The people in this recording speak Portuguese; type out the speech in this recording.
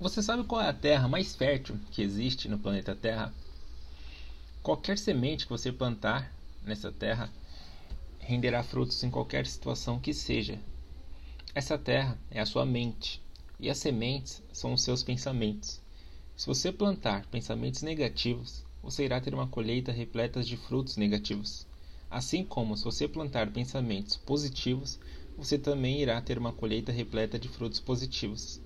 Você sabe qual é a terra mais fértil que existe no planeta Terra? Qualquer semente que você plantar nessa terra renderá frutos em qualquer situação que seja. Essa terra é a sua mente e as sementes são os seus pensamentos. Se você plantar pensamentos negativos, você irá ter uma colheita repleta de frutos negativos. Assim como se você plantar pensamentos positivos, você também irá ter uma colheita repleta de frutos positivos.